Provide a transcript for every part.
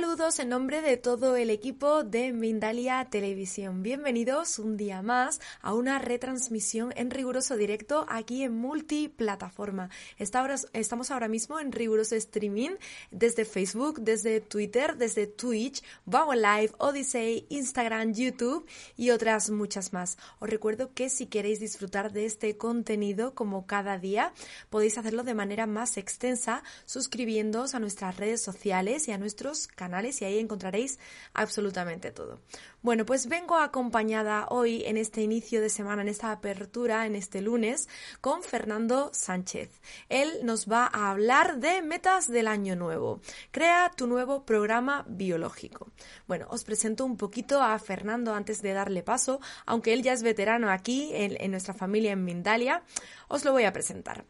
Saludos en nombre de todo el equipo de Mindalia Televisión. Bienvenidos un día más a una retransmisión en riguroso directo aquí en multiplataforma. estamos ahora mismo en riguroso streaming desde Facebook, desde Twitter, desde Twitch, Wow Live, Odyssey, Instagram, YouTube y otras muchas más. Os recuerdo que si queréis disfrutar de este contenido como cada día, podéis hacerlo de manera más extensa suscribiéndoos a nuestras redes sociales y a nuestros canales y ahí encontraréis absolutamente todo. Bueno, pues vengo acompañada hoy en este inicio de semana, en esta apertura, en este lunes, con Fernando Sánchez. Él nos va a hablar de metas del año nuevo. Crea tu nuevo programa biológico. Bueno, os presento un poquito a Fernando antes de darle paso, aunque él ya es veterano aquí en, en nuestra familia en Mindalia, os lo voy a presentar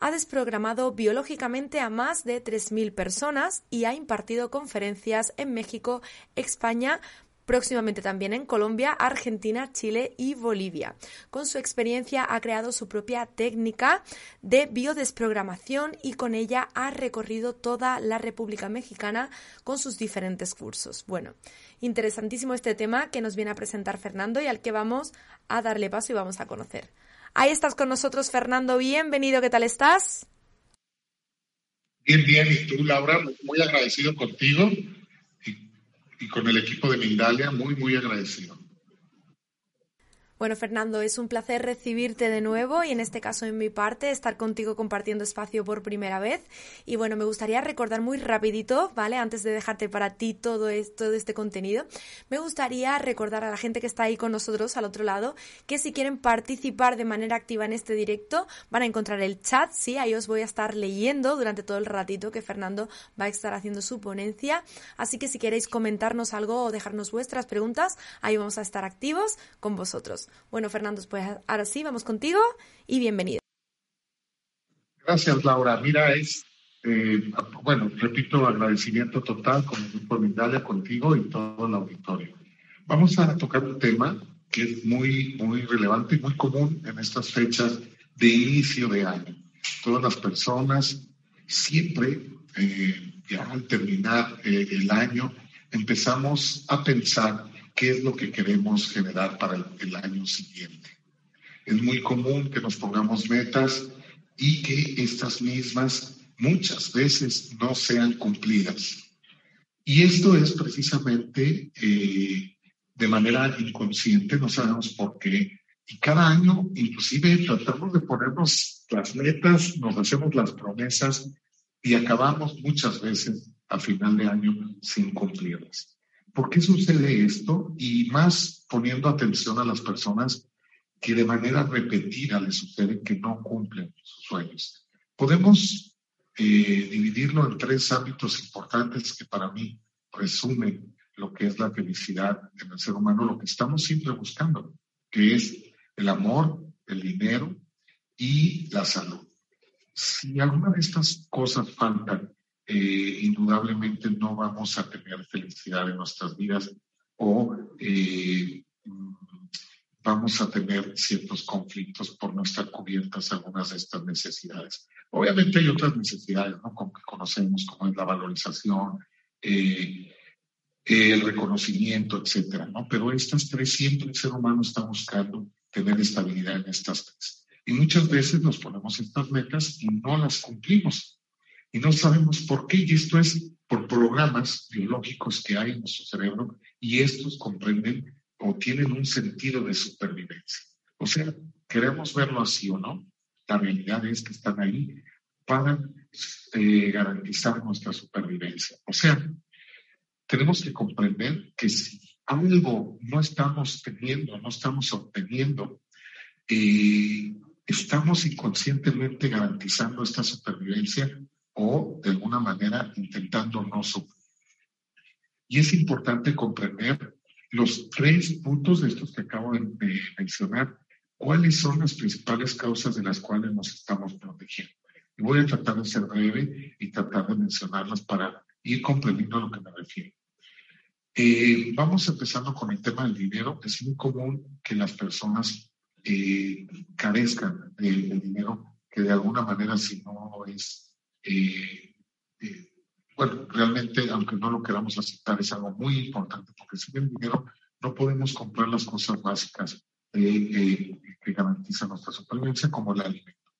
ha desprogramado biológicamente a más de 3.000 personas y ha impartido conferencias en México, España, próximamente también en Colombia, Argentina, Chile y Bolivia. Con su experiencia ha creado su propia técnica de biodesprogramación y con ella ha recorrido toda la República Mexicana con sus diferentes cursos. Bueno, interesantísimo este tema que nos viene a presentar Fernando y al que vamos a darle paso y vamos a conocer. Ahí estás con nosotros, Fernando. Bienvenido, ¿qué tal estás? Bien, bien. Y tú, Laura, muy agradecido contigo y, y con el equipo de Mindalia, muy, muy agradecido. Bueno, Fernando, es un placer recibirte de nuevo y en este caso en mi parte estar contigo compartiendo espacio por primera vez. Y bueno, me gustaría recordar muy rapidito, ¿vale? Antes de dejarte para ti todo, esto, este contenido, me gustaría recordar a la gente que está ahí con nosotros al otro lado que si quieren participar de manera activa en este directo van a encontrar el chat, sí, ahí os voy a estar leyendo durante todo el ratito que Fernando va a estar haciendo su ponencia. Así que si queréis comentarnos algo o dejarnos vuestras preguntas, ahí vamos a estar activos con vosotros. Bueno, Fernando, pues ahora sí, vamos contigo y bienvenido. Gracias, Laura. Mira, es, eh, bueno, repito, agradecimiento total con el grupo Mindalia, contigo y todo el auditorio. Vamos a tocar un tema que es muy, muy relevante y muy común en estas fechas de inicio de año. Todas las personas siempre, eh, ya al terminar eh, el año, empezamos a pensar qué es lo que queremos generar para el, año siguiente. Es muy común que nos pongamos metas y que estas mismas muchas veces no sean cumplidas. Y esto es precisamente eh, de manera inconsciente, no sabemos por qué. Y cada año, inclusive, tratamos de ponernos las metas, nos hacemos las promesas y acabamos muchas veces a final de año sin cumplirlas. ¿Por qué sucede esto? Y más poniendo atención a las personas que de manera repetida les sucede que no cumplen sus sueños. Podemos eh, dividirlo en tres ámbitos importantes que para mí resumen lo que es la felicidad en el ser humano, lo que estamos siempre buscando, que es el amor, el dinero y la salud. Si alguna de estas cosas faltan eh, indudablemente no vamos a tener felicidad en nuestras vidas o eh, vamos a tener ciertos conflictos por no estar cubiertas algunas de estas necesidades. Obviamente hay otras necesidades ¿no? Como que conocemos, como es la valorización, eh, el reconocimiento, etcétera, ¿no? Pero estas tres siempre el ser humano está buscando tener estabilidad en estas tres. Y muchas veces nos ponemos estas metas y no las cumplimos y no sabemos por qué, y esto es por programas biológicos que hay en nuestro cerebro, y estos comprenden o tienen un sentido de supervivencia. O sea, queremos verlo así o no, la realidad es que están ahí para eh, garantizar nuestra supervivencia. O sea, tenemos que comprender que si algo no estamos teniendo, no estamos obteniendo, eh, estamos inconscientemente garantizando esta supervivencia o de alguna manera intentando no sufrir. Y es importante comprender los tres puntos de estos que acabo de mencionar, cuáles son las principales causas de las cuales nos estamos protegiendo. Y voy a tratar de ser breve y tratar de mencionarlas para ir comprendiendo a lo que me refiero. Eh, vamos empezando con el tema del dinero. Es muy común que las personas eh, carezcan del dinero, que de alguna manera si no es, eh, bueno, realmente, aunque no lo queramos aceptar, es algo muy importante, porque sin el dinero no podemos comprar las cosas básicas que garantizan nuestra supervivencia, como el alimento.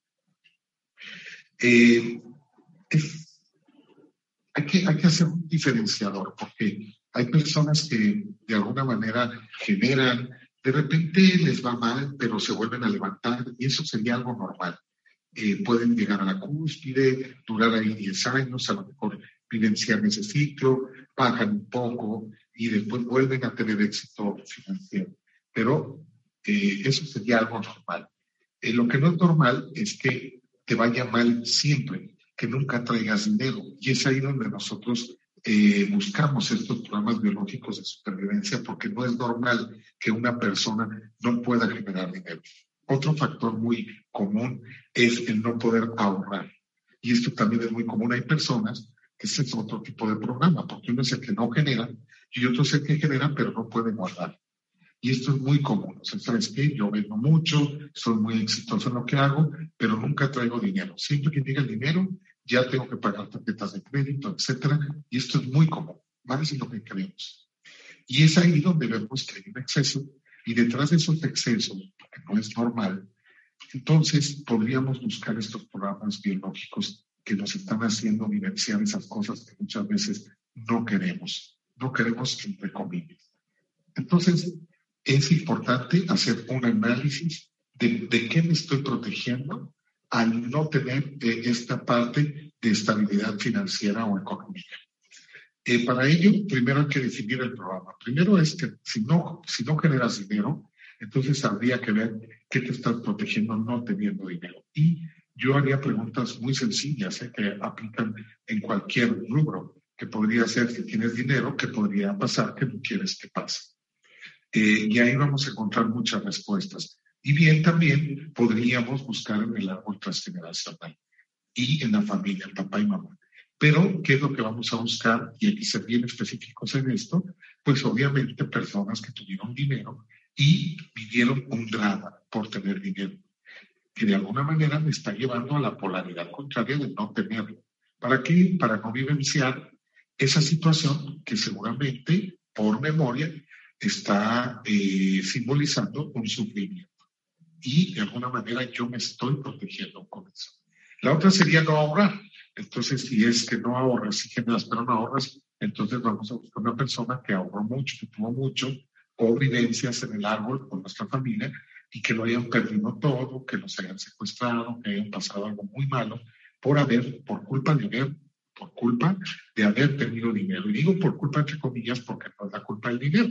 hay que hacer un diferenciador, porque hay personas que de alguna manera generan, de repente les va mal, pero se vuelven a levantar y eso sería algo normal. Eh, pueden llegar a la cúspide, durar ahí 10 años, a lo mejor vivenciar ese ciclo, bajan un poco y después vuelven a tener éxito financiero. Pero eh, eso sería algo normal. Eh, lo que no es normal es que te vaya mal siempre, que nunca traigas dinero. Y es ahí donde nosotros eh, buscamos estos programas biológicos de supervivencia porque no es normal que una persona no pueda generar dinero. Otro factor muy común es el no poder ahorrar. Y esto también es muy común. Hay personas que ese es otro tipo de programa, porque uno es el que no genera y otro es el que genera pero no puede guardar. Y esto es muy común. O sea, ¿sabes qué? Yo vendo mucho, soy muy exitoso en lo que hago, pero nunca traigo dinero. Siempre que llega el dinero, ya tengo que pagar tarjetas de crédito, etcétera, y esto es muy común, más de lo que creemos. Y es ahí donde vemos que hay un exceso, y detrás de esos excesos, que no es normal, entonces podríamos buscar estos programas biológicos que nos están haciendo vivenciar esas cosas que muchas veces no queremos, no queremos entre comillas. Entonces, es importante hacer un análisis de, de qué me estoy protegiendo al no tener eh, esta parte de estabilidad financiera o económica. Eh, para ello, primero hay que definir el programa. Primero es que si no, si no generas dinero, entonces habría que ver qué te estás protegiendo no teniendo dinero. Y yo haría preguntas muy sencillas eh, que aplican en cualquier rubro, que podría ser si tienes dinero, ¿qué podría pasar que no quieres que pase? y ahí vamos a encontrar muchas respuestas. Y bien, también podríamos buscar en el árbol transgeneracional y en la familia, el papá y mamá. Pero, ¿qué es lo que vamos a buscar? Y hay que ser bien específicos en esto, pues obviamente personas que tuvieron dinero y vivieron un drama por tener dinero, que de alguna manera me está llevando a la polaridad contraria de no tenerlo. ¿Para qué? Para no vivenciar esa situación que seguramente, por memoria, está eh, simbolizando un sufrimiento y de alguna manera yo me estoy protegiendo con eso. La otra sería no ahorrar. Entonces, si es que no ahorras, si generas, pero no ahorras, entonces vamos a buscar una persona que ahorró mucho, que tuvo mucho, o en el árbol con nuestra familia y que lo hayan perdido todo, que los hayan secuestrado, que hayan pasado algo muy malo por haber, por culpa de haber, por culpa de haber tenido dinero. Y digo por culpa entre comillas porque no es la culpa del dinero,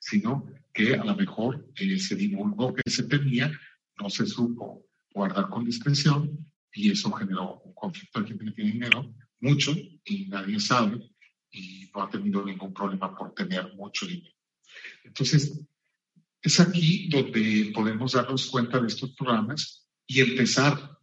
sino que a lo mejor eh, se divulgó que se tenía, no se supo guardar con discreción y eso generó un conflicto de quien tiene dinero, mucho, y nadie sabe, y no ha tenido ningún problema por tener mucho dinero. Entonces, es aquí donde podemos darnos cuenta de estos programas y empezar.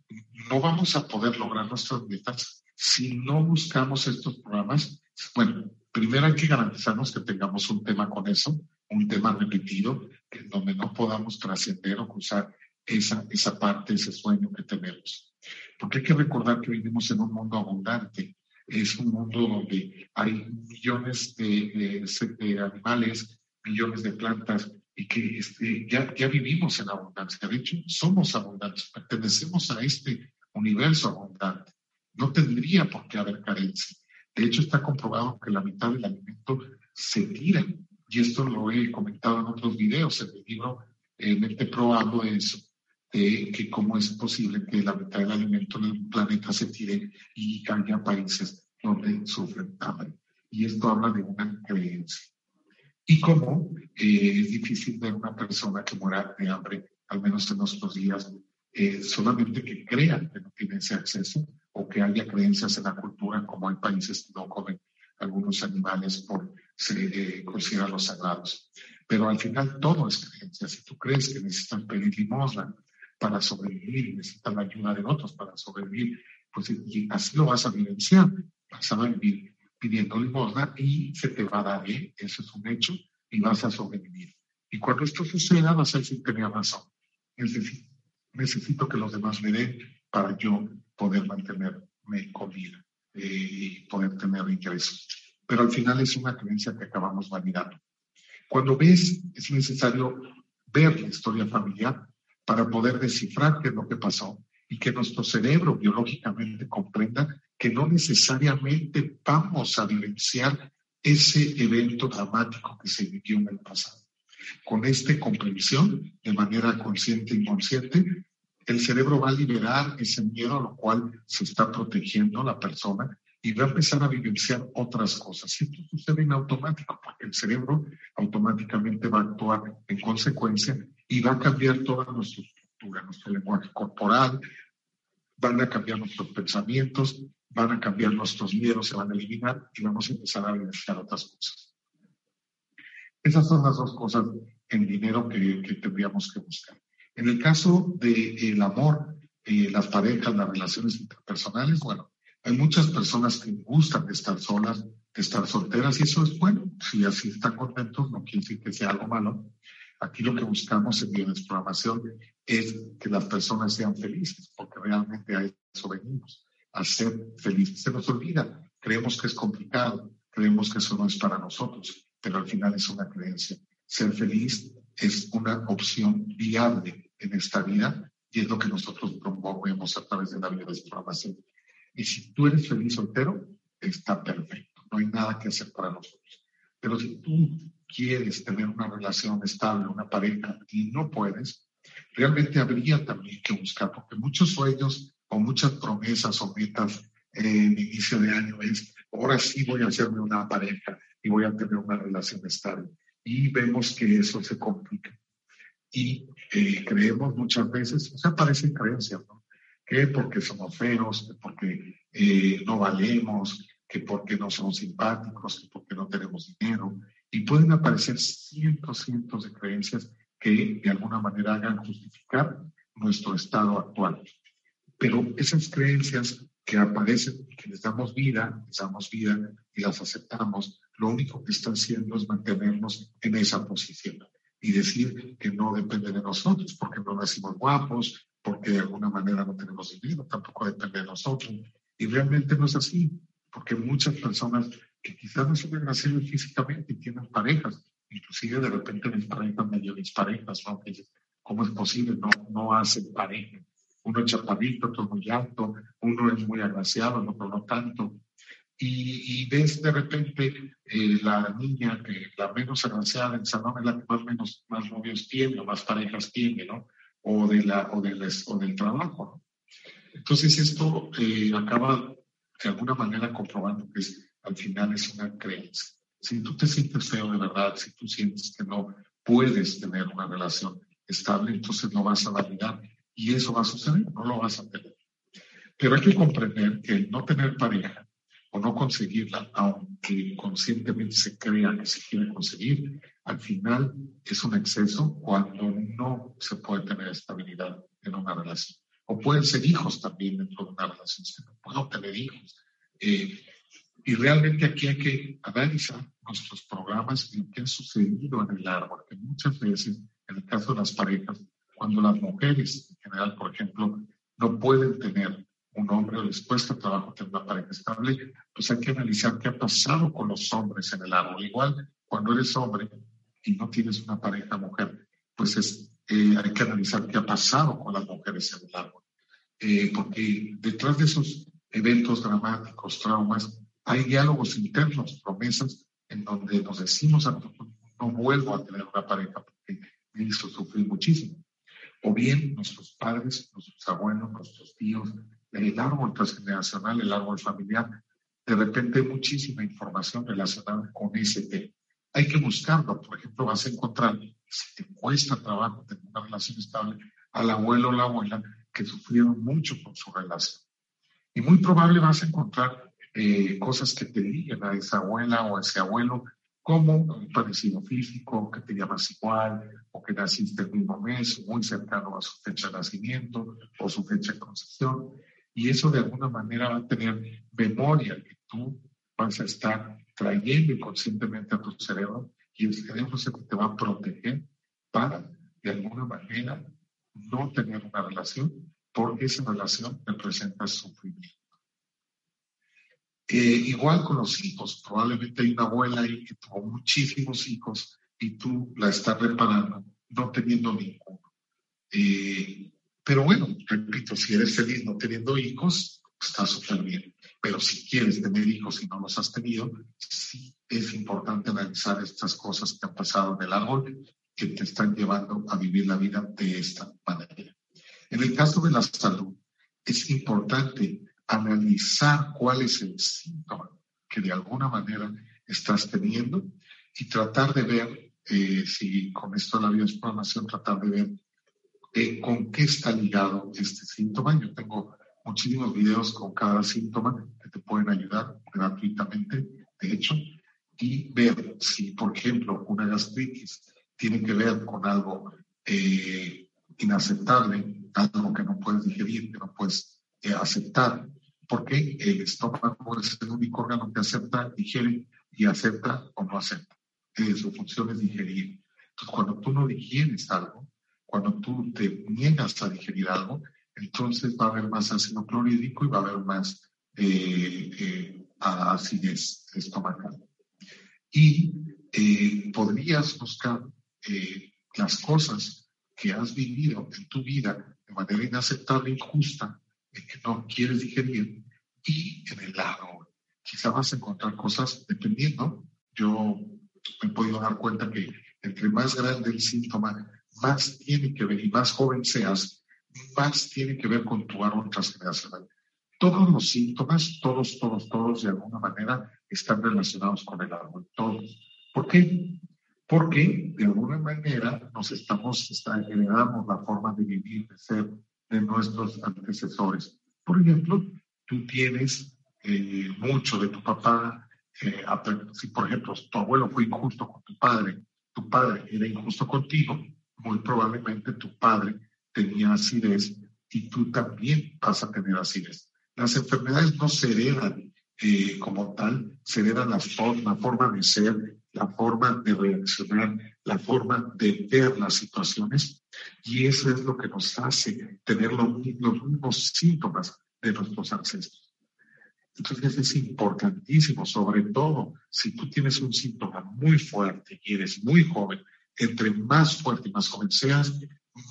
No vamos a poder lograr nuestras metas si no buscamos estos programas. Bueno, primero hay que garantizarnos que tengamos un tema con eso, un tema repetido, en donde no podamos trascender o cruzar esa, esa parte, ese sueño que tenemos. Porque hay que recordar que vivimos en un mundo abundante. Es un mundo donde hay millones de, de, animales, millones de plantas, y que este, ya, ya vivimos en abundancia. De hecho, somos abundantes, pertenecemos a este universo abundante. No tendría por qué haber carencia. De hecho, está comprobado que la mitad del alimento se tira y esto lo he comentado en otros videos, en mi libro eh, Mente Pro hablo de eso. de que cómo es posible que la mitad del alimento en el planeta se tire y haya países donde sufren hambre. Y esto habla de una creencia. Y cómo eh, es difícil ver una persona que muera de hambre, al menos en nuestros días, eh, solamente que crea que no tiene ese acceso o que haya creencias en la cultura, como hay países que no comen algunos animales por eh, considerarlos sagrados. Pero al final todo es creencia. Si tú crees que necesitan pedir limosna para sobrevivir y necesitan la ayuda de otros para sobrevivir, pues así lo vas a vivenciar. Vas a vivir pidiendo limosna y se te va a dar bien, eso es un hecho, y vas a sobrevivir. Y cuando esto suceda, vas a decir, tenía razón. Necesito, necesito que los demás me den para yo poder mantenerme con vida eh, y poder tener ingresos. Pero al final es una creencia que acabamos validando. Cuando ves, es necesario ver la historia familiar para poder descifrar qué es lo que pasó y que nuestro cerebro biológicamente comprenda que no necesariamente vamos a vivenciar ese evento dramático que se vivió en el pasado. Con esta comprensión, de manera consciente e inconsciente, el cerebro va a liberar ese miedo a lo cual se está protegiendo la persona y va a empezar a vivenciar otras cosas. Y esto sucede en automático, porque el cerebro automáticamente va a actuar en consecuencia y va a cambiar toda nuestra estructura, nuestro lenguaje corporal, van a cambiar nuestros pensamientos, van a cambiar nuestros miedos, se van a eliminar y vamos a empezar a vivenciar otras cosas. Esas son las dos cosas en dinero que, que tendríamos que buscar. En el caso del el amor, eh, las parejas, las relaciones interpersonales, bueno, hay muchas personas que gustan de estar solas, de estar solteras, y eso es bueno. Si así están contentos, no quiere decir que sea algo malo. Aquí lo que buscamos en bioexploración es que las personas sean felices, porque realmente a eso venimos, a ser felices. Se nos olvida, creemos que es complicado, creemos que eso no es para nosotros, pero al final es una creencia. Ser feliz es una opción viable en esta vida y es lo que nosotros promovemos a través de la bioexploración. Y si tú eres feliz soltero, está perfecto, no hay nada que hacer para nosotros. Pero si tú quieres tener una relación estable, una pareja, y no puedes, realmente habría también que buscar, porque muchos sueños o muchas promesas o metas en inicio de año es, ahora sí voy a hacerme una pareja y voy a tener una relación estable. Y vemos que eso se complica. Y eh, creemos muchas veces, o sea, aparecen creencias, ¿no? que porque somos feos, que porque eh, no valemos, que porque no somos simpáticos, que porque no tenemos dinero. Y pueden aparecer cientos, cientos de creencias que de alguna manera hagan justificar nuestro estado actual. Pero esas creencias que aparecen y que les damos vida, les damos vida y las aceptamos, lo único que están haciendo es mantenernos en esa posición y decir que no depende de nosotros, porque no nacimos guapos, porque de alguna manera no tenemos dinero, tampoco depende de nosotros. Y realmente no es así, porque muchas personas que quizás no son agraciadas físicamente y tienen parejas, inclusive de repente mis parejas medio disparejas, ¿no? ¿Cómo es posible? No, no hacen pareja. Uno es chaparrito, otro muy alto, uno es muy agraciado, el otro no tanto. Y, y, ves de repente eh, la niña, que la menos agraciada en salón es la que más, menos, más novios tiene o más parejas tiene, ¿no? o, de la, o, del, o del trabajo. Entonces esto eh, acaba de alguna manera comprobando que al final es una creencia. Si tú te sientes feo de verdad, si tú sientes que no puedes tener una relación estable, entonces no vas a validar y eso va a suceder, no lo vas a tener. Pero hay que comprender que el no tener pareja o no conseguirla, aunque conscientemente se crea que se quiere conseguir, al final es un exceso cuando no se puede tener estabilidad en una relación. O pueden ser hijos también dentro de una relación, se no puedo tener hijos. Eh, y realmente aquí hay que analizar nuestros programas y que ha sucedido en el árbol, que muchas veces, en el caso de las parejas, cuando las mujeres en general, por ejemplo, no pueden tener un hombre o les cuesta trabajo tener una pareja estable, pues hay que analizar qué ha pasado con los hombres en el árbol. Igual, cuando eres hombre y no tienes una pareja mujer, pues es, eh, hay que analizar qué ha pasado con las mujeres en el árbol. Eh, porque detrás de esos eventos dramáticos, traumas, hay diálogos internos, promesas, en donde nos decimos a no vuelvo a tener una pareja porque me hizo sufrir muchísimo. O bien nuestros padres, nuestros abuelos, nuestros tíos, el árbol transgeneracional, el árbol familiar, de repente hay muchísima información relacionada con ese tema. Hay que buscarlo. Por ejemplo, vas a encontrar, si te cuesta trabajo tener una relación estable, al abuelo o la abuela que sufrieron mucho con su relación. Y muy probable vas a encontrar eh, cosas que te liguen a esa abuela o a ese abuelo, como un parecido físico, que te llamas igual, o que naciste el mismo mes, muy cercano a su fecha de nacimiento o su fecha de concepción. Y eso de alguna manera va a tener memoria que tú vas a estar trayendo inconscientemente a tu cerebro y el cerebro se te va a proteger para, de alguna manera, no tener una relación porque esa relación representa sufrimiento. Eh, igual con los hijos, probablemente hay una abuela ahí que tuvo muchísimos hijos y tú la estás reparando no teniendo ninguno. Eh, pero bueno, repito, si eres feliz no teniendo hijos, está súper bien. Pero si quieres tener hijos y no los has tenido, sí es importante analizar estas cosas que han pasado en el árbol que te están llevando a vivir la vida de esta manera. En el caso de la salud, es importante analizar cuál es el síntoma que de alguna manera estás teniendo y tratar de ver eh, si con esto de la bioexploración, tratar de ver eh, con qué está ligado este síntoma. Yo tengo muchísimos videos con cada síntoma que te pueden ayudar gratuitamente, de hecho, y ver si, por ejemplo, una gastritis tiene que ver con algo eh, inaceptable, algo que no puedes digerir, que no puedes eh, aceptar, porque el estómago es el único órgano que acepta, digiere y acepta o no acepta. Eh, su función es digerir. Entonces, cuando tú no digieres algo, cuando tú te niegas a digerir algo, entonces va a haber más ácido clorhídrico y va a haber más eh, eh, acidez estomacal. Y eh, podrías buscar las cosas que has vivido en tu vida de manera inaceptable, injusta, que no quieres digerir, y en el lado quizá vas a encontrar cosas dependiendo. Yo me he podido dar cuenta que entre más grande el síntoma, más tiene que ver, y más joven seas, más tiene que ver con tu árbol transgeneracional. Todos los síntomas, todos, todos, todos, de alguna manera, están relacionados con el árbol, todos. ¿Por qué? Porque de alguna manera nos estamos, está, heredamos la forma de vivir, de ser de nuestros antecesores. Por ejemplo, tú tienes eh, mucho de tu papá, eh, si por ejemplo tu abuelo fue injusto con tu padre, tu padre era injusto contigo, muy probablemente tu padre tenía acidez y tú también vas a tener acidez. Las enfermedades no se heredan eh, como tal, se heredan la forma, la forma de ser, la forma de reaccionar, la forma de ver las situaciones y eso es lo que nos hace tener los mismos síntomas de nuestros ancestros. Entonces es importantísimo, sobre todo si tú tienes un síntoma muy fuerte y eres muy joven, entre más fuerte y más joven seas,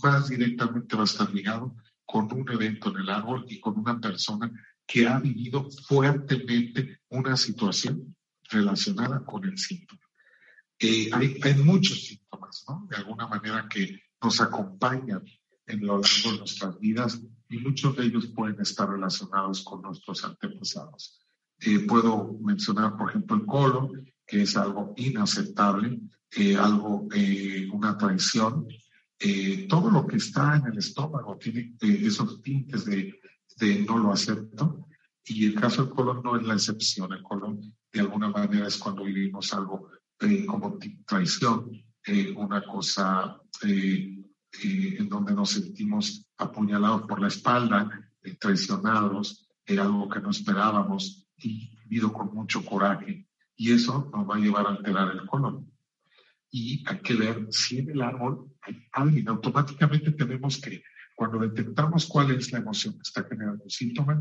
más directamente va a estar ligado con un evento en el árbol y con una persona que ha vivido fuertemente una situación relacionada con el síntoma. Eh, hay, hay, muchos síntomas, ¿no? De alguna manera que nos acompañan en lo largo de nuestras vidas y muchos de ellos pueden estar relacionados con nuestros antepasados. Eh, puedo mencionar, por ejemplo, el colon, que es algo inaceptable, eh, algo, eh, una traición. todo lo que está en el estómago tiene esos tintes de, de no lo acepto. Y el caso del colon no es la excepción. El colon, de alguna manera, es cuando vivimos algo como traición, una cosa en donde nos sentimos apuñalados por la espalda, eh, traicionados, era algo que no esperábamos y vivido con mucho coraje. Y eso nos va a llevar a alterar el colon. Y hay que ver si en el árbol hay alguien. Automáticamente tenemos que, cuando detectamos cuál es la emoción que está generando el síntoma,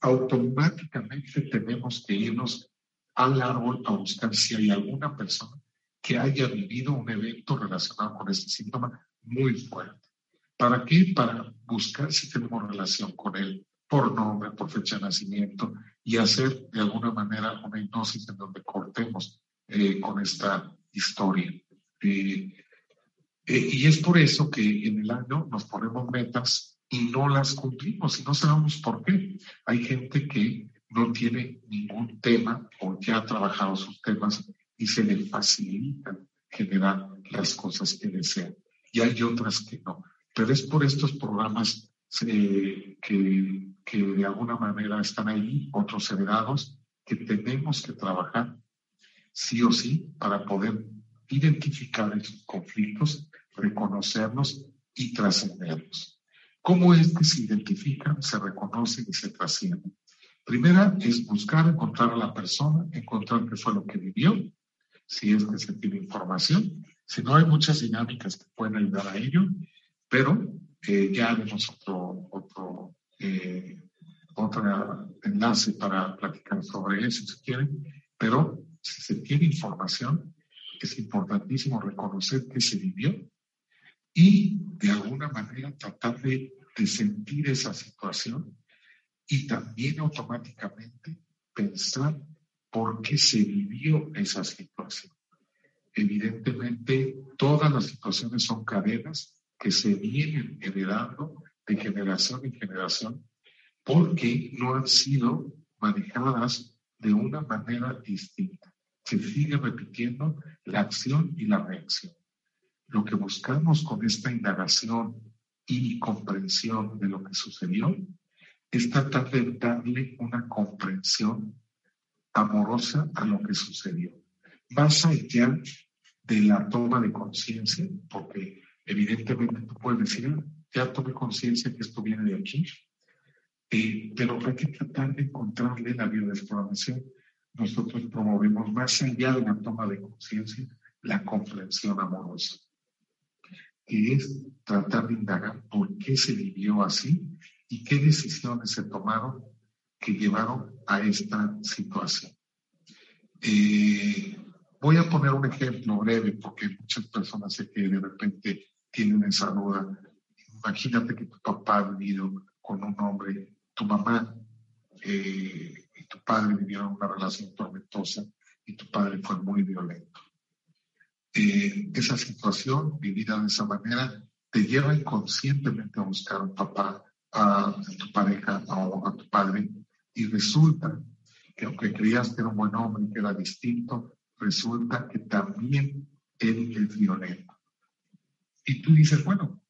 automáticamente tenemos que irnos al árbol a buscar si hay alguna persona que haya vivido un evento relacionado con ese síntoma muy fuerte. ¿Para qué? Para buscar si tenemos relación con él por nombre, por fecha de nacimiento y hacer de alguna manera una hipnosis en donde cortemos eh, con esta historia. Eh, Eh, y es por eso que en el año nos ponemos metas y no las cumplimos y no sabemos por qué. Hay gente que no tiene ningún tema o ya ha trabajado sus temas y se le facilita generar las cosas que desean. Y hay otras que no. Pero es por estos programas eh, que, que de alguna manera están ahí, otros heredados, que tenemos que trabajar sí o sí para poder identificar esos conflictos, reconocerlos y trascenderlos. ¿Cómo es que se identifican, se reconocen y se trascienden? Primera es buscar, encontrar a la persona, encontrar qué fue lo que vivió, si es que se tiene información. Si no, hay muchas dinámicas que pueden ayudar a ello, pero eh, ya haremos otro, otro, eh, otro enlace para platicar sobre eso si quieren, pero si se tiene información, es importantísimo reconocer que se vivió y de alguna manera tratar de, de sentir esa situación y también automáticamente pensar por qué se vivió esa situación. Evidentemente, todas las situaciones son cadenas que se vienen heredando de generación en generación porque no han sido manejadas de una manera distinta. Se sigue repitiendo la acción y la reacción. Lo que buscamos con esta indagación y comprensión de lo que sucedió es tratar de darle una comprensión amorosa a lo que sucedió. Más allá de la toma de conciencia, porque evidentemente tú puedes decir, ya tomé conciencia que esto viene de aquí, eh, pero hay que tratar de encontrarle la biodesprogramación. Nosotros promovemos más allá de la toma de conciencia la comprensión amorosa, que es tratar de indagar por qué se vivió así y qué decisiones se tomaron que llevaron a esta situación. Eh, voy a poner un ejemplo breve porque muchas personas sé que de repente tienen esa duda. Imagínate que tu papá ha vivido con un hombre, tu mamá eh, y tu padre vivieron una relación tormentosa y tu padre fue muy violento. Eh, esa situación vivida de esa manera te lleva inconscientemente a buscar a un papá a, tu pareja o a, tu padre y resulta que aunque creías que era un buen hombre, que era distinto, resulta que también él es violento. Y tú dices, bueno,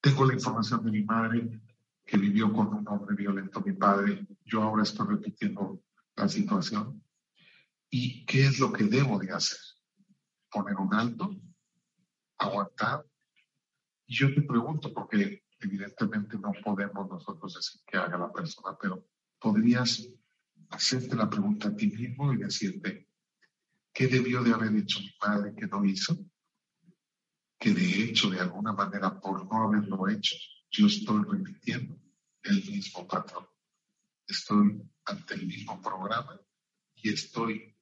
tengo la información de mi madre que vivió con un hombre violento, mi padre, yo ahora estoy repitiendo la situación. ¿Y qué es lo que debo de hacer? ¿Poner un alto? ¿Aguantar? Y yo te pregunto, porque evidentemente no podemos nosotros decir que haga la persona, pero podrías hacerte la pregunta a ti mismo y decirte, ¿qué debió de haber hecho mi padre que no hizo? Que de hecho, de alguna manera, por no haberlo hecho, yo estoy repitiendo el mismo patrón. Estoy ante el mismo programa y estoy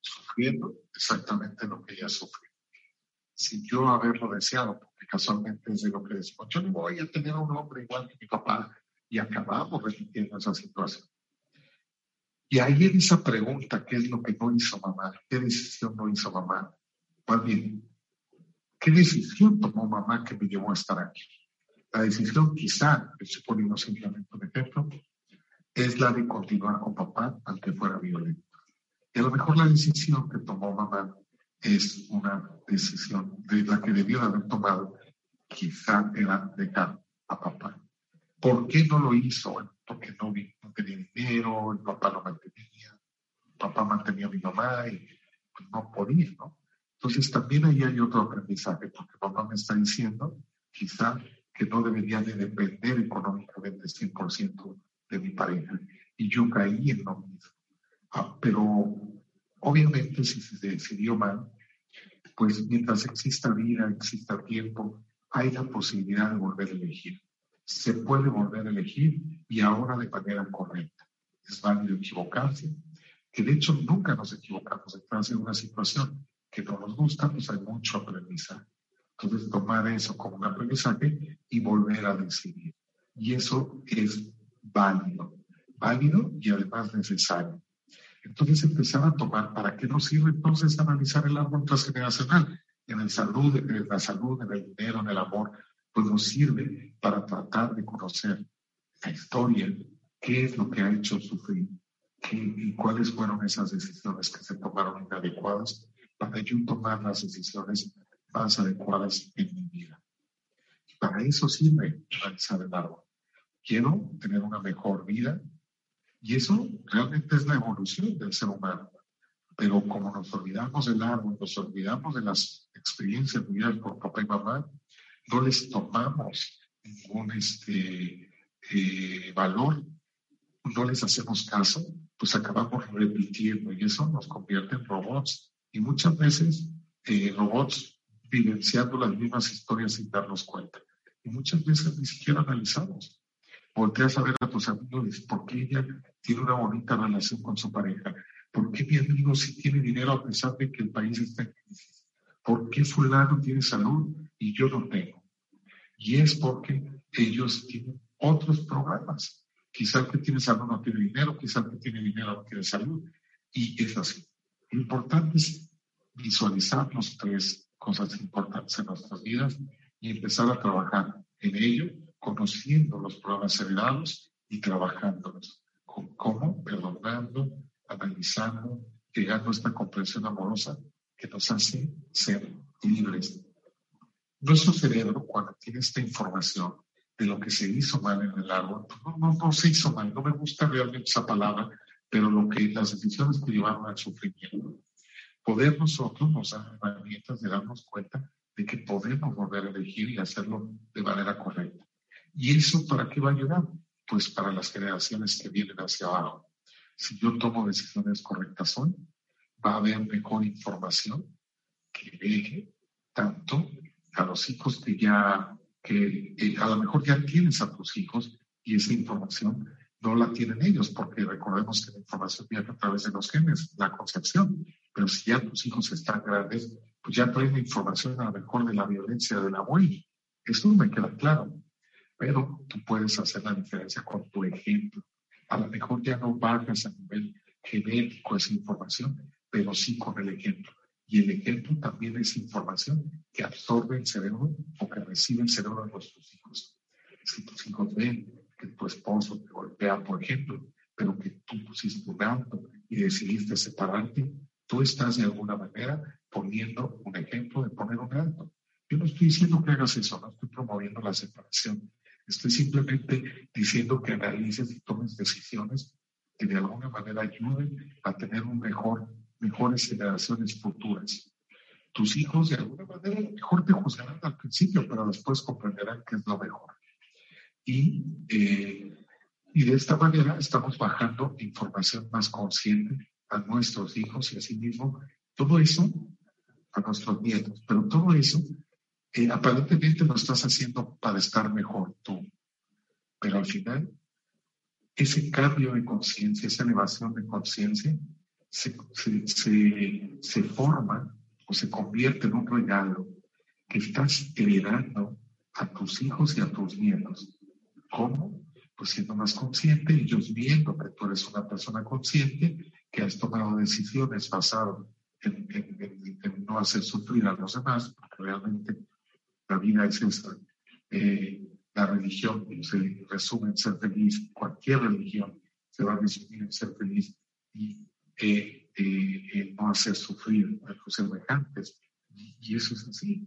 sufriendo exactamente lo que ella sufrió. Sin yo haberlo deseado, casualmente es de lo que decimos, yo no voy a tener un hombre igual que mi papá y acabamos repitiendo esa situación. Y ahí en esa pregunta, ¿qué es lo que no hizo mamá? ¿Qué decisión no hizo mamá? Más bien, ¿qué decisión tomó mamá que me llevó a estar aquí? La decisión quizá, estoy poniendo simplemente un ejemplo, es la de continuar con papá aunque fuera violento. Y a lo mejor la decisión que tomó mamá es una decisión de la que debió haber tomado, quizá era dejar a papá. ¿Por qué no lo hizo? porque no, no tenía dinero, el papá lo mantenía, el papá mantenía a mi mamá y pues, no podía, ¿no? Entonces también ahí hay otro aprendizaje, porque papá me está diciendo, quizá, que no debería de depender económicamente 100% de mi pareja. Y yo caí en lo mismo. Ah, pero Obviamente, si se decidió mal, pues mientras exista vida, exista tiempo, hay la posibilidad de volver a elegir. Se puede volver a elegir y ahora de manera correcta. Es válido equivocarse, que de hecho nunca nos equivocamos detrás de una situación que no nos gusta, pues hay mucho aprendizaje. Entonces, tomar eso como un aprendizaje y volver a decidir. Y eso es válido, válido y además necesario. Entonces empezaba a tomar, ¿para qué nos sirve entonces analizar el árbol transgeneracional? en el salud, en la salud, en el dinero, en el amor, pues nos sirve para tratar de conocer la historia, qué es lo que ha hecho sufrir qué, y cuáles fueron esas decisiones que se tomaron inadecuadas para yo tomar las decisiones más adecuadas en mi vida. para eso sirve realizar el árbol. Quiero tener una mejor vida y eso realmente es la evolución del ser humano. Pero como nos olvidamos del árbol, nos olvidamos de las experiencias vividas por papá y mamá, no les tomamos ningún este, eh, valor, no les hacemos caso, pues acabamos repitiendo y eso nos convierte en robots. Y muchas veces eh, robots vivenciando las mismas historias sin darnos cuenta. Y muchas veces ni siquiera analizamos. Volteas a ver a tus amigos y dices, ¿por qué ella tiene una bonita relación con su pareja? ¿Por qué mi amigo sí tiene dinero a pesar de que el país está en crisis? ¿Por qué fulano tiene salud y yo no tengo? Y es porque ellos tienen otros programas. Quizá el que tiene salud no tiene dinero, quizá el que tiene dinero no tiene salud. Y es así. Lo importante es visualizar las tres cosas importantes en nuestras vidas y empezar a trabajar en ello, conociendo los problemas heredados y trabajándolos. ¿Cómo? Perdonando, analizando, llegando a esta comprensión amorosa que nos hace ser libres. Nuestro cerebro, cuando tiene esta información de lo que se hizo mal en el árbol, no, no, no se hizo mal, no me gusta realmente esa palabra, pero lo que las decisiones que llevaron al sufrimiento. Poder nosotros nos da herramientas de darnos cuenta de que podemos volver a elegir y hacerlo de manera correcta. ¿Y eso para qué va a ayudar? Pues para las generaciones que vienen hacia abajo si yo tomo decisiones correctas hoy, va a haber mejor información que deje tanto a los hijos que ya, que eh, a lo mejor ya tienes a tus hijos y esa información no la tienen ellos, porque recordemos que la información viene a través de los genes, la concepción, pero si ya tus hijos están grandes, pues ya traen información a lo mejor de la violencia de la abuelo. Eso me queda claro, pero tú puedes hacer la diferencia con tu ejemplo a lo mejor ya no bajas a nivel genético esa información, pero sí con el ejemplo. Y el ejemplo también es información que absorbe el cerebro o que recibe el cerebro de nuestros hijos. Si tus hijos ven que tu esposo te golpea, por ejemplo, pero que tú pusiste un alto y decidiste separarte, tú estás de alguna manera poniendo un ejemplo de poner un alto. Yo no estoy diciendo que hagas eso, no estoy promoviendo la separación, Estoy simplemente diciendo que analices y tomes decisiones que de alguna manera ayuden a tener un mejor, mejores generaciones futuras. Tus hijos de alguna manera mejor te juzgarán al principio, pero después comprenderán que es lo mejor. Y, eh, y de esta manera estamos bajando información más consciente a nuestros hijos y asimismo todo eso a nuestros nietos. Pero todo eso aparentemente lo estás haciendo para estar mejor tú. Pero al final, ese cambio de conciencia, esa elevación de conciencia, se, se, se, forma o se convierte en un regalo que estás heredando a tus hijos y a tus nietos. ¿Cómo? Pues siendo más consciente, ellos viendo que tú eres una persona consciente, que has tomado decisiones basadas en, en no hacer sufrir a los demás, porque realmente la vida es esa. Eh, la religión se resume en ser feliz, cualquier religión se va a resumir en ser feliz y eh, eh, no hacer sufrir a los semejantes. Y, eso es así.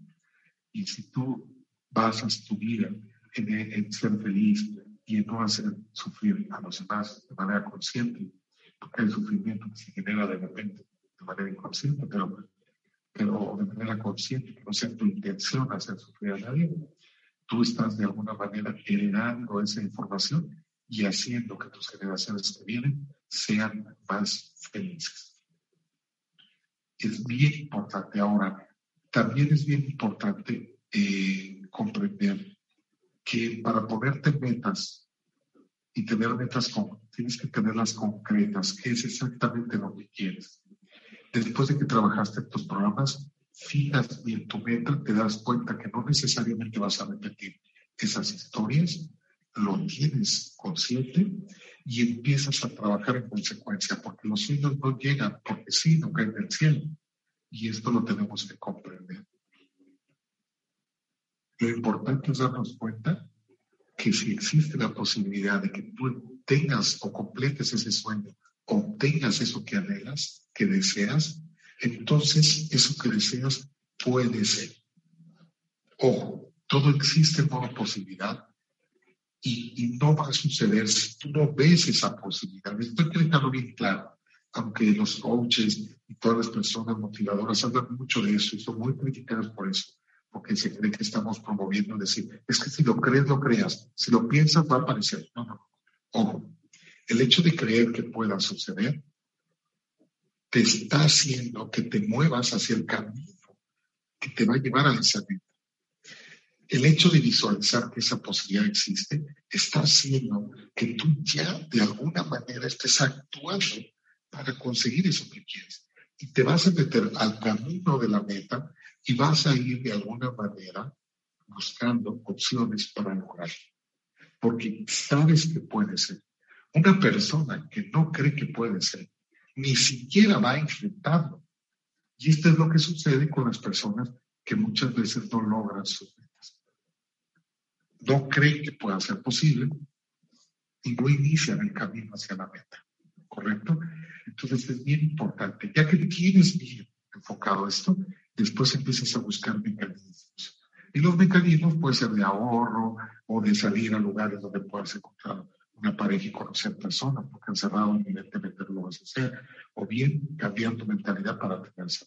Y si tú basas tu vida en, ser feliz y en no hacer sufrir a los demás de manera consciente, el sufrimiento se genera de repente de manera inconsciente, pero pero de manera consciente, que no sea tu intención hacer sufrir a nadie, tú estás de alguna manera heredando esa información y haciendo que tus generaciones que vienen sean más felices. Es bien importante ahora, también es bien importante eh, comprender que para ponerte metas y tener metas, con, tienes que tenerlas concretas, que es exactamente lo que quieres después de que trabajaste en tus programas, fijas bien tu meta, te das cuenta que no necesariamente vas a repetir esas historias, lo tienes consciente y empiezas a trabajar en consecuencia, porque los sueños no llegan porque sí, no caen del cielo. Y esto lo tenemos que comprender. Lo importante es darnos cuenta que si existe la posibilidad de que tú tengas o completes ese sueño, obtengas eso que anhelas, que deseas, entonces eso que deseas puede ser. Ojo, todo existe como posibilidad y, no va a suceder si tú no ves esa posibilidad. Estoy queriendo bien claro, aunque los coaches y todas las personas motivadoras hablan mucho de eso y son muy criticadas por eso, porque se cree que estamos promoviendo decir, es que si lo crees, lo creas, si lo piensas, va a aparecer. No, no, ojo, el hecho de creer que pueda suceder te está haciendo que te muevas hacia el camino que te va a llevar a esa meta. El hecho de visualizar que esa posibilidad existe está haciendo que tú ya de alguna manera estés actuando para conseguir eso que quieres. Y te vas a meter al camino de la meta y vas a ir de alguna manera buscando opciones para lograrlo. Porque sabes que puede ser. Una persona que no cree que puede ser, ni siquiera va a enfrentarlo. Y esto es lo que sucede con las personas que muchas veces no logran sus. No creen que pueda ser posible y no inician el camino hacia la meta. ¿Correcto? Entonces es bien importante. Ya que tienes bien enfocado esto, después empiezas a buscar mecanismos. Y los mecanismos pueden ser de ahorro o de salir a lugares donde puedas encontrar una pareja y conocer personas, porque encerrado evidentemente no lo vas a hacer, o bien cambiar tu mentalidad para tener esa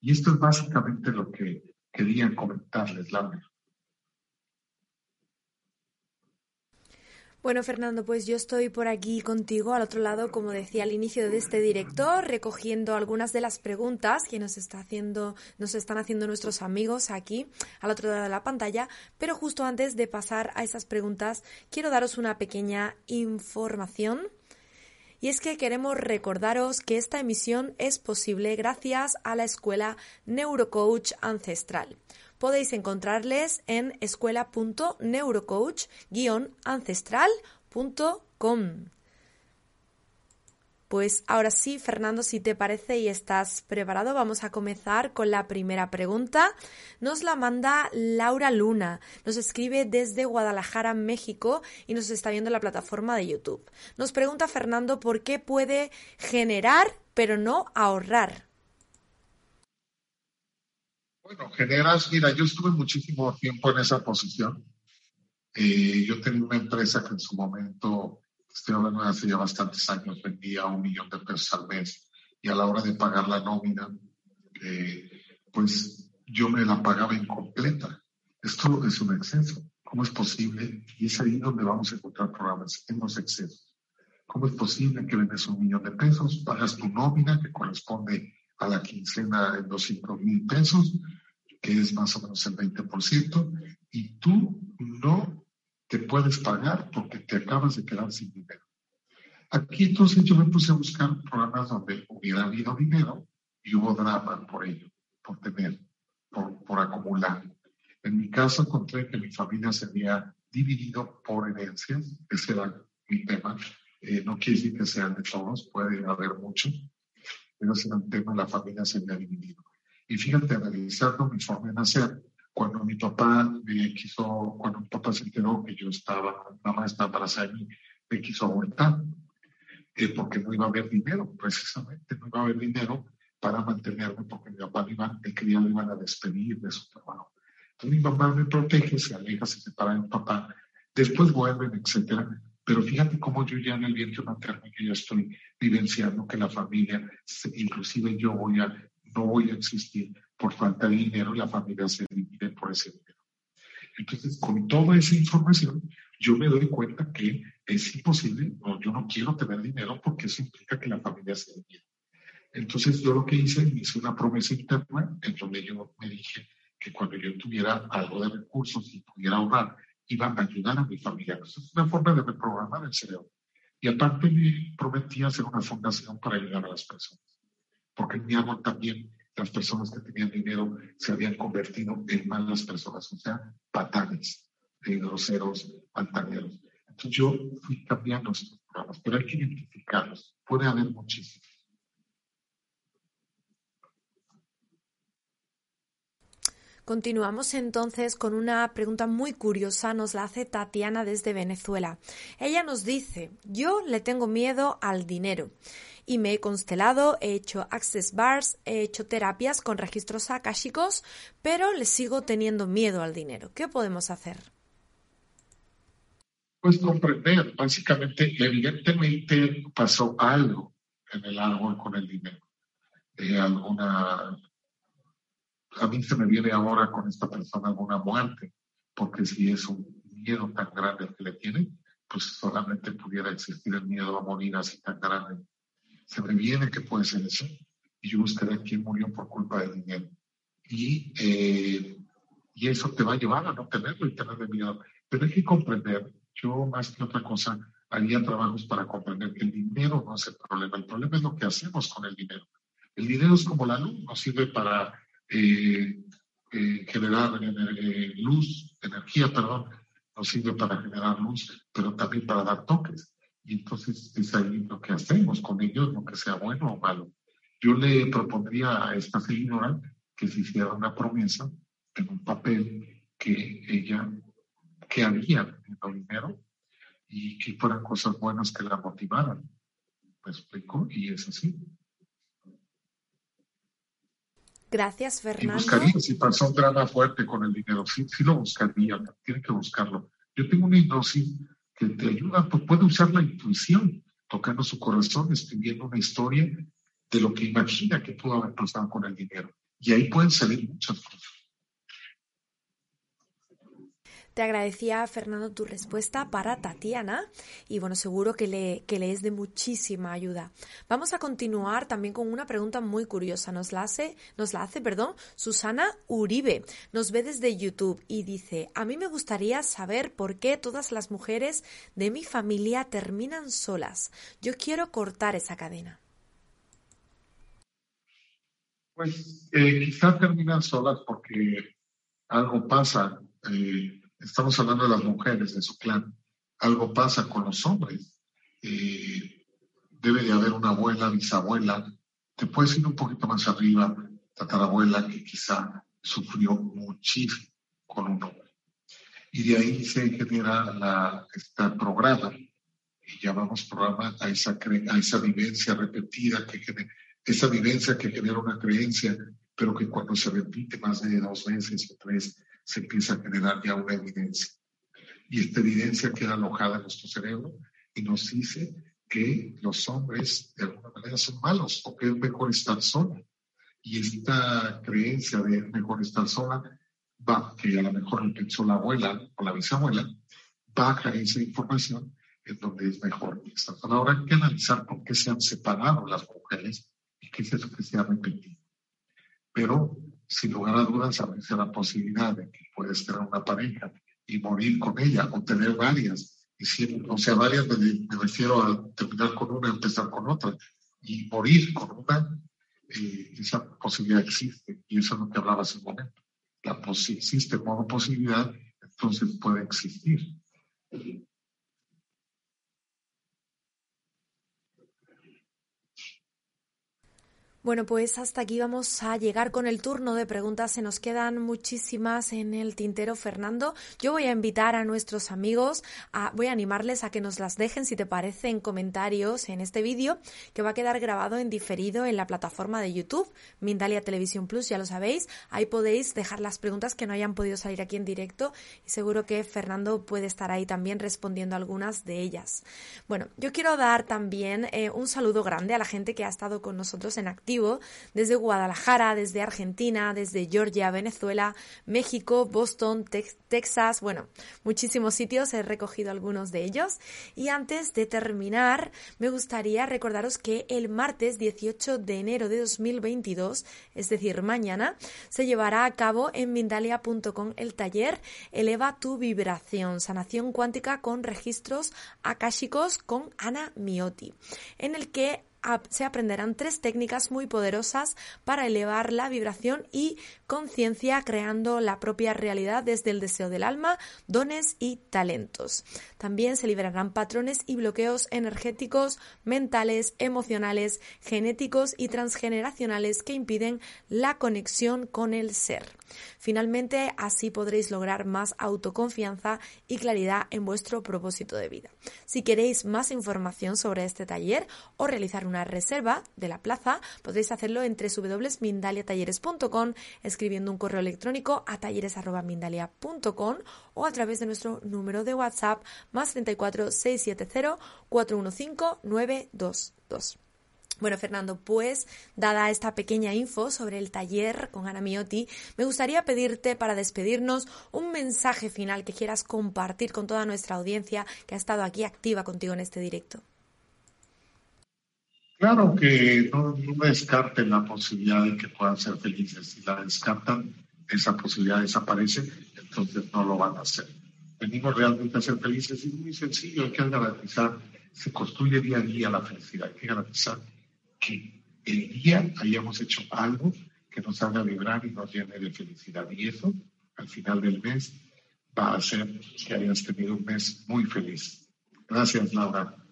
Y esto es básicamente lo que quería comentarles, Laura. Bueno, Fernando, pues yo estoy por aquí contigo al otro lado, como decía al inicio de este directo, recogiendo algunas de las preguntas que nos está haciendo, nos están haciendo nuestros amigos aquí al otro lado de la pantalla. Pero justo antes de pasar a esas preguntas, quiero daros una pequeña información. Y es que queremos recordaros que esta emisión es posible gracias a la escuela Neurocoach Ancestral podéis encontrarles en escuela.neurocoach-ancestral.com. Pues ahora sí, Fernando, si te parece y estás preparado, vamos a comenzar con la primera pregunta. Nos la manda Laura Luna. Nos escribe desde Guadalajara, México, y nos está viendo en la plataforma de YouTube. Nos pregunta Fernando por qué puede generar pero no ahorrar. Bueno, generas, mira, yo estuve muchísimo tiempo en esa posición. Eh, yo tenía una empresa que en su momento, estoy hablando de hace ya bastantes años, vendía un millón de pesos al mes y a la hora de pagar la nómina, eh, pues yo me la pagaba incompleta. Esto es un exceso. ¿Cómo es posible? Y es ahí donde vamos a encontrar programas en los excesos. ¿Cómo es posible que vendes un millón de pesos, pagas tu nómina que corresponde a la quincena en 200 mil pesos, que es más o menos el 20%, y tú no te puedes pagar porque te acabas de quedar sin dinero. Aquí entonces yo me puse a buscar programas donde hubiera habido dinero y hubo drama por ello, por tener, por, por acumular. En mi caso encontré que mi familia se había dividido por herencias, ese era mi tema. Eh, no quiere decir que sean de todos, puede haber muchos, pero ese era un tema, la familia se había dividido. Y fíjate, analizando mi forma de nacer, cuando mi papá me quiso, cuando mi papá se enteró que yo estaba, mamá estaba embarazada de me quiso abortar, eh, porque no iba a haber dinero, precisamente, no iba a haber dinero para mantenerme, porque mi papá me iba, el que lo iban a despedir de su trabajo. Entonces mi mamá me protege, se aleja, se separa de mi papá, después vuelven, etcétera. Pero fíjate cómo yo ya en el vientre materno ya estoy vivenciando que la familia, inclusive yo voy a, no voy a existir por falta de dinero y la familia se divide por ese dinero. Entonces, con toda esa información, yo me doy cuenta que es imposible, o yo no quiero tener dinero porque eso implica que la familia se divide. Entonces, yo lo que hice, hice una promesa interna en donde yo me dije que cuando yo tuviera algo de recursos y pudiera ahorrar iban a ayudar a mi familia. Eso es una forma de reprogramar el cerebro. Y aparte me prometí hacer una fundación para ayudar a las personas. Porque en mi árbol también las personas que tenían dinero se habían convertido en malas personas, o sea, patanes, eh, groseros, pantaneros. Entonces yo fui cambiando estos programas, pero hay que identificarlos. Puede haber muchísimos. Continuamos entonces con una pregunta muy curiosa, nos la hace Tatiana desde Venezuela. Ella nos dice, yo le tengo miedo al dinero y me he constelado, he hecho access bars, he hecho terapias con registros akáshicos, pero le sigo teniendo miedo al dinero. ¿Qué podemos hacer? Pues comprender, básicamente, evidentemente pasó algo en el árbol con el dinero. Eh, alguna a mí se me viene ahora con esta persona alguna muerte, porque si es un miedo tan grande que le tiene, pues solamente pudiera existir el miedo a morir así tan grande. Se me viene que puede ser eso, y yo buscaré quién murió por culpa del dinero. Y, eh, y eso te va a llevar a no tenerlo y tenerle miedo. Pero hay que comprender, yo más que otra cosa, haría trabajos para comprender que el dinero no es el problema, el problema es lo que hacemos con el dinero. El dinero es como la luz, nos sirve para eh, eh, generar luz, energía, perdón, nos sirve para generar luz, pero también para dar toques. Y entonces es ahí lo que hacemos con ellos, lo que sea bueno o malo. Yo le propondría a esta seguidora que se hiciera una promesa en un papel que ella, que haría el dinero y que fueran cosas buenas que la motivaran. ¿Me explico? Y es así. Gracias, Fernando. Y buscaría, si pasó un drama fuerte con el dinero, sí, sí lo buscaría, tiene que buscarlo. Yo tengo una hipnosis que te ayuda, pues puede usar la intuición, tocando su corazón, escribiendo una historia de lo que imagina que pudo haber pasado con el dinero. Y ahí pueden salir muchas cosas. Te agradecía, Fernando, tu respuesta para Tatiana y bueno, seguro que le, que le es de muchísima ayuda. Vamos a continuar también con una pregunta muy curiosa. Nos la hace, nos la hace, perdón, Susana Uribe. Nos ve desde YouTube y dice, a mí me gustaría saber por qué todas las mujeres de mi familia terminan solas. Yo quiero cortar esa cadena. Pues eh, quizás terminan solas porque algo pasa. Eh, estamos hablando de las mujeres de su clan, algo pasa con los hombres. Eh, debe de haber una abuela, bisabuela, te puedes ir un poquito más arriba, tatarabuela, que quizá sufrió muchísimo con un hombre. Y de ahí se genera la, este programa, y llamamos programa a esa, a esa vivencia repetida, que genera, esa vivencia que genera una creencia, pero que cuando se repite más de dos veces o tres, se empieza a generar ya una evidencia. Y esta evidencia queda alojada en nuestro cerebro y nos dice que los hombres de alguna manera son malos o que es mejor estar sola. Y esta creencia de mejor estar sola, va, que a lo mejor pensó la abuela o la bisabuela, baja esa información en donde es mejor estar sola. Ahora hay que analizar por qué se han separado las mujeres y qué es eso que se ha repetido. Pero sin lugar a dudas, a veces la posibilidad de que puedes tener una pareja y morir con ella o tener varias. Y o sea, varias me, refiero a terminar con una empezar con otra. Y morir con una, eh, esa posibilidad existe. Y eso es lo que hablaba hace un momento. La existe como posibilidad, entonces puede existir. Bueno, pues hasta aquí vamos a llegar con el turno de preguntas. Se nos quedan muchísimas en el tintero, Fernando. Yo voy a invitar a nuestros amigos, voy a animarles a que nos las dejen, si te parece, en comentarios en este vídeo, que va a quedar grabado en diferido en la plataforma de YouTube, Mindalia Televisión Plus, ya lo sabéis. Ahí podéis dejar las preguntas que no hayan podido salir aquí en directo y seguro que Fernando puede estar ahí también respondiendo algunas de ellas. Bueno, yo quiero dar también eh, un saludo grande a la gente que ha estado con nosotros en activo desde Guadalajara, desde Argentina, desde Georgia, Venezuela, México, Boston, Texas, bueno, muchísimos sitios, he recogido algunos de ellos. Y antes de terminar, me gustaría recordaros que el martes 18 de enero de 2022, es decir, mañana, se llevará a cabo en Mindalia.com el taller Eleva tu vibración, sanación cuántica con registros akáshicos con Ana Miotti, en el que se aprenderán tres técnicas muy poderosas para elevar la vibración y conciencia creando la propia realidad desde el deseo del alma, dones y talentos. También se liberarán patrones y bloqueos energéticos, mentales, emocionales, genéticos y transgeneracionales que impiden la conexión con el ser. Finalmente, así podréis lograr más autoconfianza y claridad en vuestro propósito de vida. Si queréis más información sobre este taller o realizar una reserva de la plaza, podréis hacerlo en www.mindaliatalleres.com escribiendo un correo electrónico a talleres.mindalia.com o a través de nuestro número de WhatsApp más 34 670 415 922. Bueno, Fernando, pues dada esta pequeña info sobre el taller con Ana Miotti, me gustaría pedirte para despedirnos un mensaje final que quieras compartir con toda nuestra audiencia que ha estado aquí activa contigo en este directo. Claro que no, descarten la posibilidad de que puedan ser felices. Si la descartan, esa posibilidad desaparece, entonces no lo van a hacer. Venimos realmente a ser felices y es muy sencillo, hay que garantizar, se construye día a día la felicidad, hay que garantizar que el día hayamos hecho algo que nos haga vibrar y nos llene de felicidad. Y eso, al final del mes, va a hacer que hayas tenido un mes muy feliz. Gracias, Laura.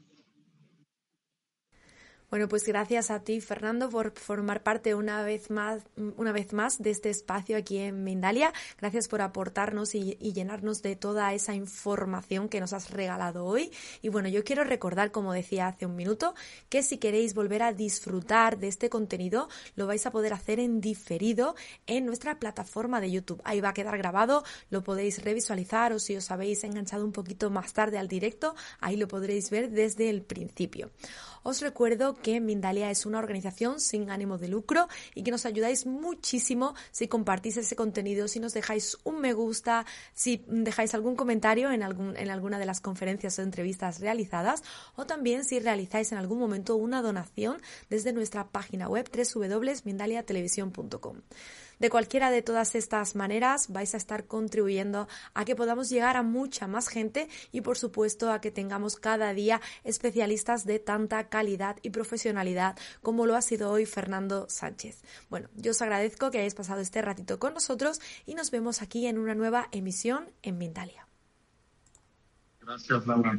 Bueno, pues gracias a ti, Fernando, por formar parte una vez más, una vez más de este espacio aquí en Mindalia. Gracias por aportarnos y, llenarnos de toda esa información que nos has regalado hoy. Y bueno, yo quiero recordar, como decía hace un minuto, que si queréis volver a disfrutar de este contenido, lo vais a poder hacer en diferido en nuestra plataforma de YouTube. Ahí va a quedar grabado, lo podéis revisualizar o si os habéis enganchado un poquito más tarde al directo, ahí lo podréis ver desde el principio. Os recuerdo que Mindalia es una organización sin ánimo de lucro y que nos ayudáis muchísimo si compartís ese contenido, si nos dejáis un me gusta, si dejáis algún comentario en, algún, en alguna de las conferencias o entrevistas realizadas o también si realizáis en algún momento una donación desde nuestra página web www.mindaliatelevisión.com. De cualquiera de todas estas maneras vais a estar contribuyendo a que podamos llegar a mucha más gente y por supuesto a que tengamos cada día especialistas de tanta calidad y profesionalidad como lo ha sido hoy Fernando Sánchez. Bueno, yo os agradezco que hayáis pasado este ratito con nosotros y nos vemos aquí en una nueva emisión en Mindalia. Gracias, Laura.